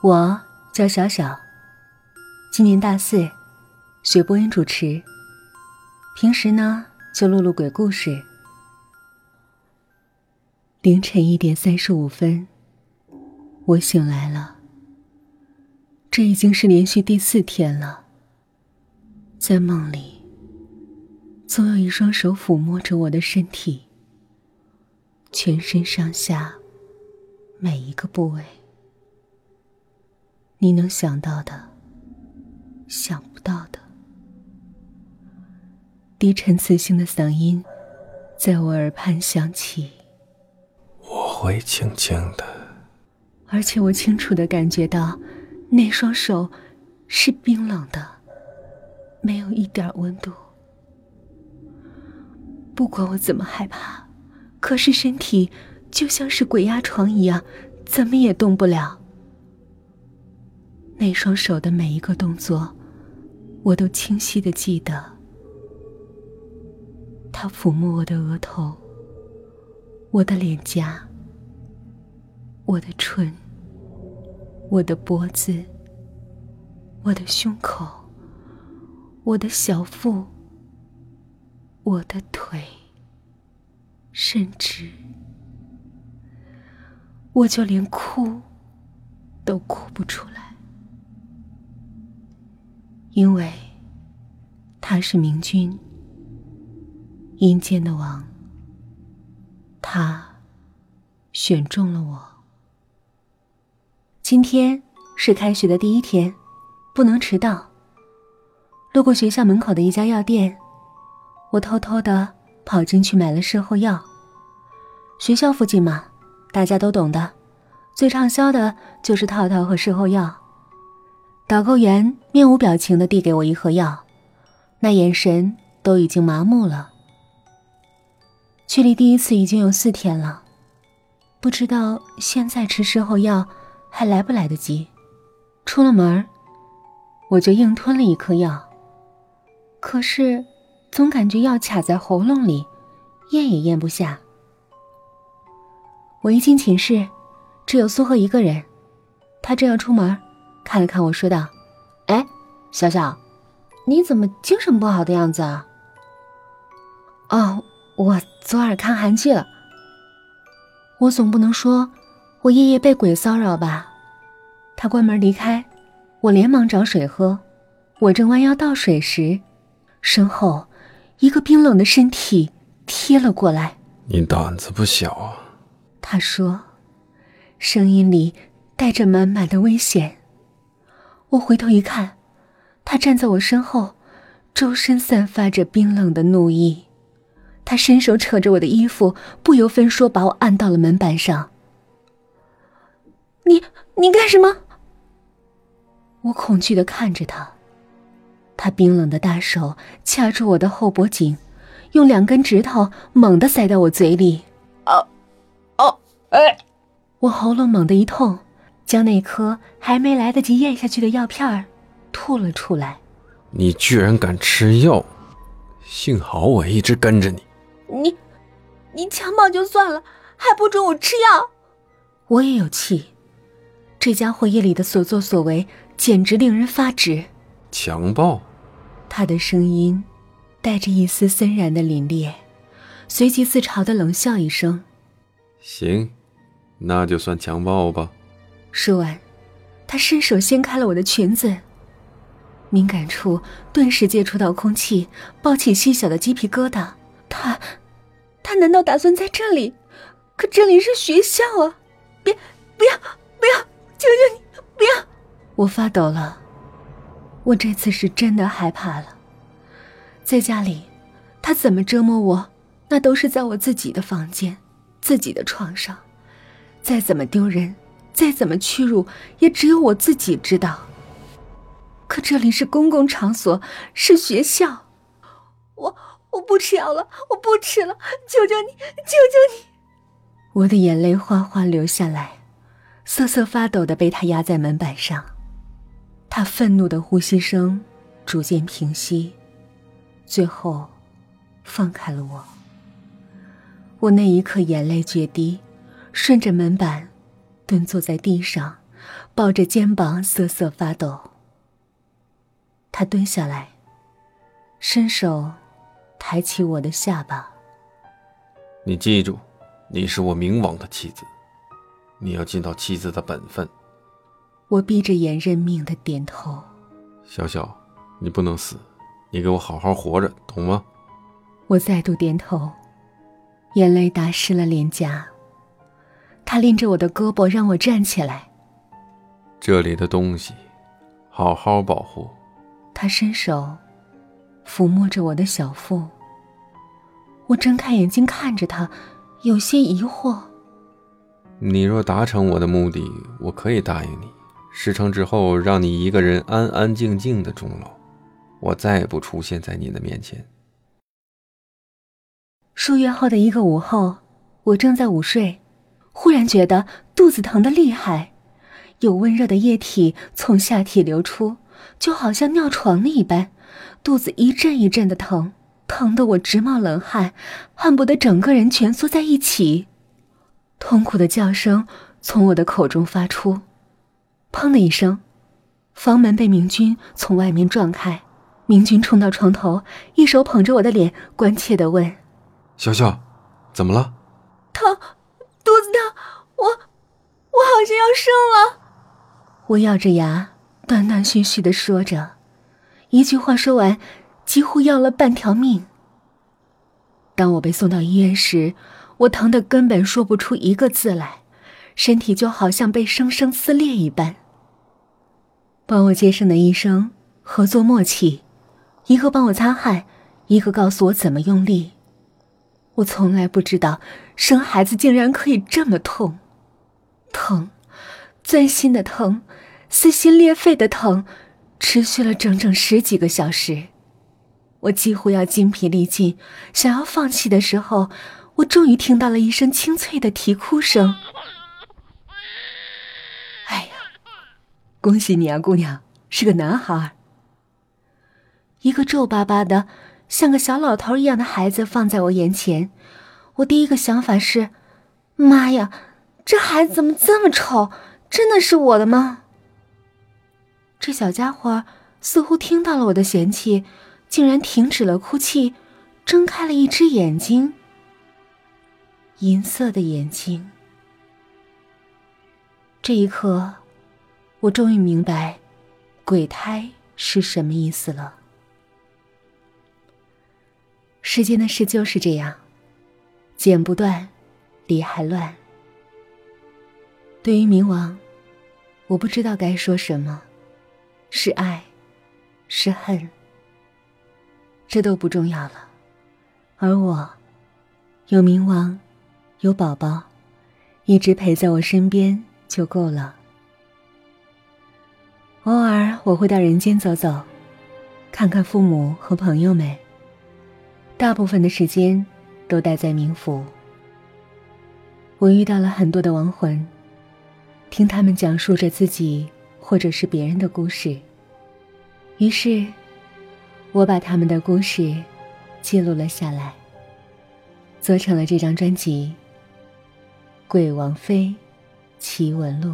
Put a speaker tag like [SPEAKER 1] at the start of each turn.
[SPEAKER 1] 我叫小小，今年大四，学播音主持。平时呢，就录录鬼故事。凌晨一点三十五分，我醒来了。这已经是连续第四天了。在梦里，总有一双手抚摸着我的身体，全身上下每一个部位。你能想到的，想不到的，低沉磁性的嗓音在我耳畔响起。
[SPEAKER 2] 我会轻轻的，
[SPEAKER 1] 而且我清楚的感觉到，那双手是冰冷的，没有一点温度。不管我怎么害怕，可是身体就像是鬼压床一样，怎么也动不了。那双手的每一个动作，我都清晰的记得。他抚摸我的额头，我的脸颊，我的唇，我的脖子，我的胸口，我的小腹，我的腿，甚至，我就连哭都哭不出来。因为他是明君，阴间的王。他选中了我。今天是开学的第一天，不能迟到。路过学校门口的一家药店，我偷偷的跑进去买了事后药。学校附近嘛，大家都懂的，最畅销的就是套套和事后药。导购员面无表情的递给我一盒药，那眼神都已经麻木了。距离第一次已经有四天了，不知道现在吃事后药还来不来得及。出了门我就硬吞了一颗药，可是总感觉药卡在喉咙里，咽也咽不下。我一进寝室，只有苏荷一个人，他正要出门。看了看我说道：“哎，小小，你怎么精神不好的样子啊？”“哦，我昨晚看韩剧了。”“我总不能说我夜夜被鬼骚扰吧？”他关门离开，我连忙找水喝。我正弯腰倒水时，身后一个冰冷的身体贴了过来。
[SPEAKER 2] “你胆子不小啊！”
[SPEAKER 1] 他说，声音里带着满满的危险。我回头一看，他站在我身后，周身散发着冰冷的怒意。他伸手扯着我的衣服，不由分说把我按到了门板上。你你干什么？我恐惧的看着他，他冰冷的大手掐住我的后脖颈，用两根指头猛地塞到我嘴里。哦，哦，哎！我喉咙猛地一痛。将那颗还没来得及咽下去的药片儿吐了出来。
[SPEAKER 2] 你居然敢吃药！幸好我一直跟着你。
[SPEAKER 1] 你，你强暴就算了，还不准我吃药！我也有气。这家伙夜里的所作所为简直令人发指。
[SPEAKER 2] 强暴？
[SPEAKER 1] 他的声音带着一丝森然的凛冽，随即自嘲的冷笑一声：“
[SPEAKER 2] 行，那就算强暴吧。”
[SPEAKER 1] 说完，他伸手掀开了我的裙子，敏感处顿时接触到空气，抱起细小的鸡皮疙瘩。他，他难道打算在这里？可这里是学校啊！别，不要，不要！求求你，不要！我发抖了，我这次是真的害怕了。在家里，他怎么折磨我，那都是在我自己的房间、自己的床上，再怎么丢人。再怎么屈辱，也只有我自己知道。可这里是公共场所，是学校，我我不吃药了，我不吃了，求求你，求求你！我的眼泪哗哗流下来，瑟瑟发抖的被他压在门板上。他愤怒的呼吸声逐渐平息，最后放开了我。我那一刻眼泪决堤，顺着门板。蹲坐在地上，抱着肩膀瑟瑟发抖。他蹲下来，伸手抬起我的下巴。
[SPEAKER 2] 你记住，你是我冥王的妻子，你要尽到妻子的本分。
[SPEAKER 1] 我闭着眼认命的点头。
[SPEAKER 2] 小小，你不能死，你给我好好活着，懂吗？
[SPEAKER 1] 我再度点头，眼泪打湿了脸颊。他拎着我的胳膊让我站起来。
[SPEAKER 2] 这里的东西，好好保护。
[SPEAKER 1] 他伸手抚摸着我的小腹。我睁开眼睛看着他，有些疑惑。
[SPEAKER 2] 你若达成我的目的，我可以答应你，事成之后让你一个人安安静静的终老，我再也不出现在你的面前。
[SPEAKER 1] 数月后的一个午后，我正在午睡。忽然觉得肚子疼得厉害，有温热的液体从下体流出，就好像尿床了一般，肚子一阵一阵的疼，疼得我直冒冷汗，恨不得整个人蜷缩在一起。痛苦的叫声从我的口中发出，砰的一声，房门被明君从外面撞开，明君冲到床头，一手捧着我的脸，关切的问：“
[SPEAKER 2] 小小，怎么了？”
[SPEAKER 1] 疼。我我好像要生了。我咬着牙，断断续续的说着，一句话说完，几乎要了半条命。当我被送到医院时，我疼得根本说不出一个字来，身体就好像被生生撕裂一般。帮我接生的医生合作默契，一个帮我擦汗，一个告诉我怎么用力。我从来不知道生孩子竟然可以这么痛，疼，钻心的疼，撕心裂肺的疼，持续了整整十几个小时。我几乎要精疲力尽，想要放弃的时候，我终于听到了一声清脆的啼哭声。哎呀，恭喜你啊，姑娘，是个男孩。一个皱巴巴的。像个小老头一样的孩子放在我眼前，我第一个想法是：妈呀，这孩子怎么这么丑？真的是我的吗？这小家伙似乎听到了我的嫌弃，竟然停止了哭泣，睁开了一只眼睛，银色的眼睛。这一刻，我终于明白“鬼胎”是什么意思了。世间的事就是这样，剪不断，理还乱。对于冥王，我不知道该说什么，是爱，是恨，这都不重要了。而我，有冥王，有宝宝，一直陪在我身边就够了。偶尔我会到人间走走，看看父母和朋友们。大部分的时间都待在冥府。我遇到了很多的亡魂，听他们讲述着自己或者是别人的故事。于是，我把他们的故事记录了下来，做成了这张专辑《鬼王妃奇闻录》。